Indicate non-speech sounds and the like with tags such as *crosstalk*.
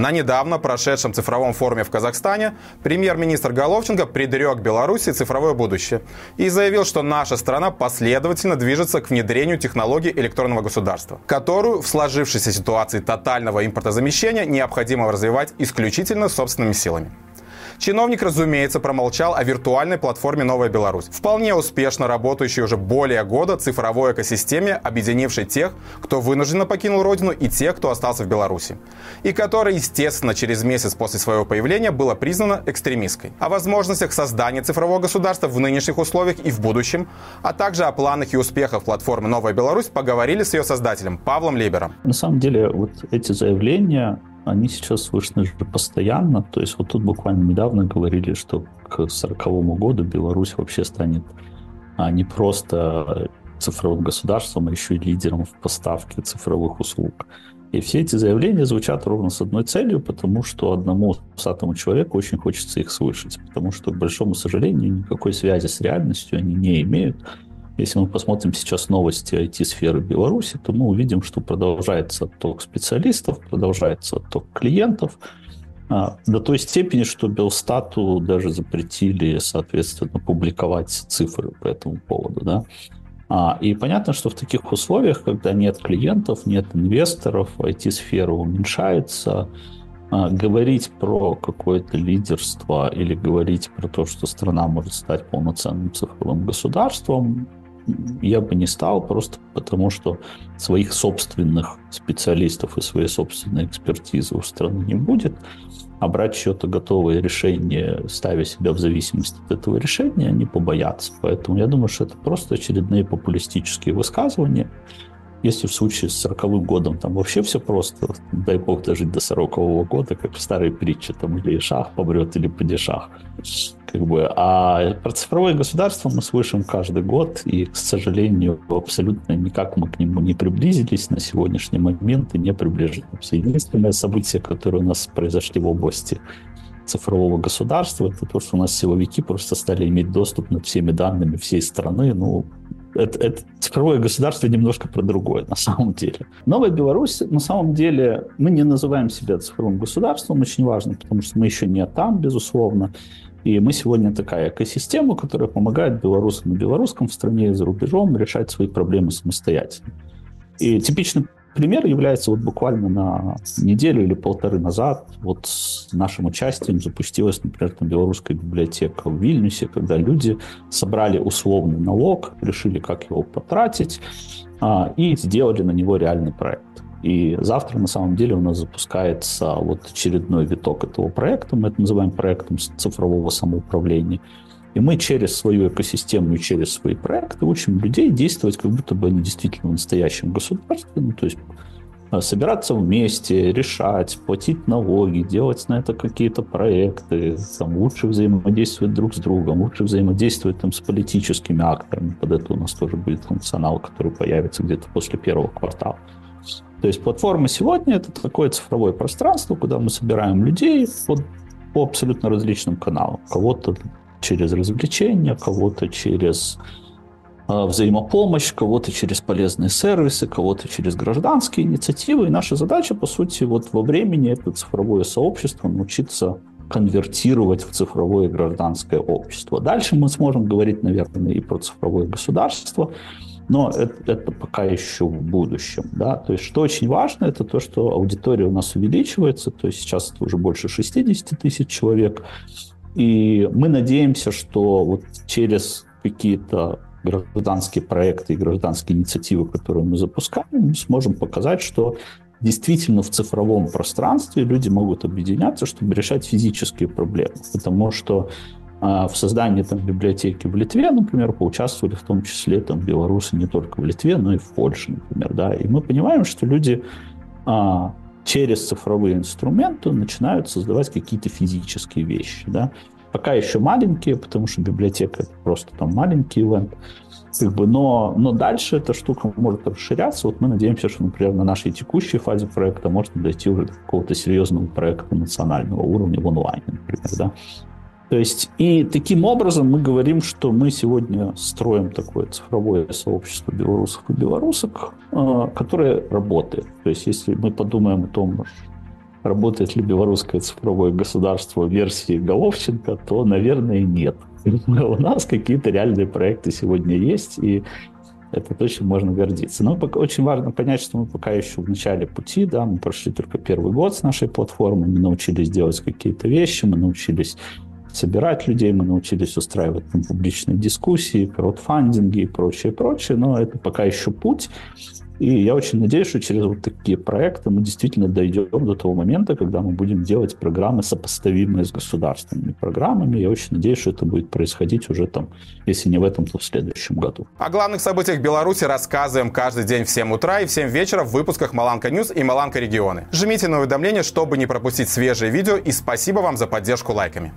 На недавно прошедшем цифровом форуме в Казахстане премьер-министр Головченко предрек Беларуси цифровое будущее и заявил, что наша страна последовательно движется к внедрению технологий электронного государства, которую в сложившейся ситуации тотального импортозамещения необходимо развивать исключительно собственными силами. Чиновник, разумеется, промолчал о виртуальной платформе «Новая Беларусь», вполне успешно работающей уже более года цифровой экосистеме, объединившей тех, кто вынужденно покинул родину, и тех, кто остался в Беларуси, и которая, естественно, через месяц после своего появления была признана экстремистской. О возможностях создания цифрового государства в нынешних условиях и в будущем, а также о планах и успехах платформы «Новая Беларусь» поговорили с ее создателем Павлом Либером. На самом деле, вот эти заявления они сейчас слышны же постоянно. То есть вот тут буквально недавно говорили, что к 1940 году Беларусь вообще станет а, не просто цифровым государством, а еще и лидером в поставке цифровых услуг. И все эти заявления звучат ровно с одной целью, потому что одному усатому человеку очень хочется их слышать, потому что, к большому сожалению, никакой связи с реальностью они не имеют. Если мы посмотрим сейчас новости IT-сферы Беларуси, то мы увидим, что продолжается отток специалистов, продолжается отток клиентов, а, до той степени, что Белстату даже запретили, соответственно, публиковать цифры по этому поводу. Да? А, и понятно, что в таких условиях, когда нет клиентов, нет инвесторов, IT-сфера уменьшается, а, говорить про какое-то лидерство или говорить про то, что страна может стать полноценным цифровым государством, я бы не стал, просто потому что своих собственных специалистов и своей собственной экспертизы у страны не будет, а брать что-то готовое решение, ставя себя в зависимость от этого решения, они побоятся. Поэтому я думаю, что это просто очередные популистические высказывания. Если в случае с 40 годом там вообще все просто, дай бог дожить до 40 года, как в старой притче, там или шах помрет, или падишах. Как бы. А про цифровое государство мы слышим каждый год, и, к сожалению, абсолютно никак мы к нему не приблизились на сегодняшний момент и не приближаемся. Единственное событие, которое у нас произошли в области цифрового государства, это то, что у нас силовики просто стали иметь доступ над всеми данными всей страны, ну, это, это цифровое государство немножко про другое на самом деле. Новая Беларусь, на самом деле, мы не называем себя цифровым государством, очень важно, потому что мы еще не там, безусловно. И мы сегодня такая экосистема, которая помогает белорусам и белорусским в стране и за рубежом решать свои проблемы самостоятельно. И типичный пример является вот буквально на неделю или полторы назад вот с нашим участием запустилась, например, там белорусская библиотека в Вильнюсе, когда люди собрали условный налог, решили, как его потратить, а, и сделали на него реальный проект. И завтра, на самом деле, у нас запускается вот очередной виток этого проекта. Мы это называем проектом цифрового самоуправления. И мы через свою экосистему и через свои проекты учим людей действовать, как будто бы они действительно в настоящем. Ну, то есть а, собираться вместе, решать, платить налоги, делать на это какие-то проекты, там, лучше взаимодействовать друг с другом, лучше взаимодействовать там, с политическими акторами. Под это у нас тоже будет функционал, который появится где-то после первого квартала. То есть платформа сегодня это такое цифровое пространство, куда мы собираем людей по, по абсолютно различным каналам. Кого-то через развлечения, кого-то через э, взаимопомощь, кого-то через полезные сервисы, кого-то через гражданские инициативы. И наша задача, по сути, вот во времени это цифровое сообщество научиться конвертировать в цифровое гражданское общество. Дальше мы сможем говорить, наверное, и про цифровое государство, но это, это пока еще в будущем. Да? То есть, что очень важно, это то, что аудитория у нас увеличивается, то есть сейчас это уже больше 60 тысяч человек, и мы надеемся, что вот через какие-то гражданские проекты и гражданские инициативы, которые мы запускаем, мы сможем показать, что действительно в цифровом пространстве люди могут объединяться, чтобы решать физические проблемы. Потому что а, в создании там, библиотеки в Литве, например, поучаствовали в том числе там, белорусы не только в Литве, но и в Польше, например. Да? И мы понимаем, что люди а, через цифровые инструменты начинают создавать какие-то физические вещи. Да? Пока еще маленькие, потому что библиотека это просто там маленький ивент. Как бы, но, но дальше эта штука может расширяться. Вот мы надеемся, что, например, на нашей текущей фазе проекта можно дойти уже до какого-то серьезного проекта национального уровня в онлайне, например. Да? То есть и таким образом мы говорим, что мы сегодня строим такое цифровое сообщество белорусов и белорусок, э, которое работает. То есть если мы подумаем о том, работает ли белорусское цифровое государство в версии Головченко, то, наверное, нет. *laughs* У нас какие-то реальные проекты сегодня есть, и это точно можно гордиться. Но очень важно понять, что мы пока еще в начале пути, да, мы прошли только первый год с нашей платформой, мы научились делать какие-то вещи, мы научились собирать людей, мы научились устраивать там, публичные дискуссии, краудфандинги и прочее, прочее, но это пока еще путь. И я очень надеюсь, что через вот такие проекты мы действительно дойдем до того момента, когда мы будем делать программы, сопоставимые с государственными программами. Я очень надеюсь, что это будет происходить уже там, если не в этом, то в следующем году. О главных событиях Беларуси рассказываем каждый день в 7 утра и в 7 вечера в выпусках Маланка Ньюс и Маланка Регионы. Жмите на уведомления, чтобы не пропустить свежие видео и спасибо вам за поддержку лайками.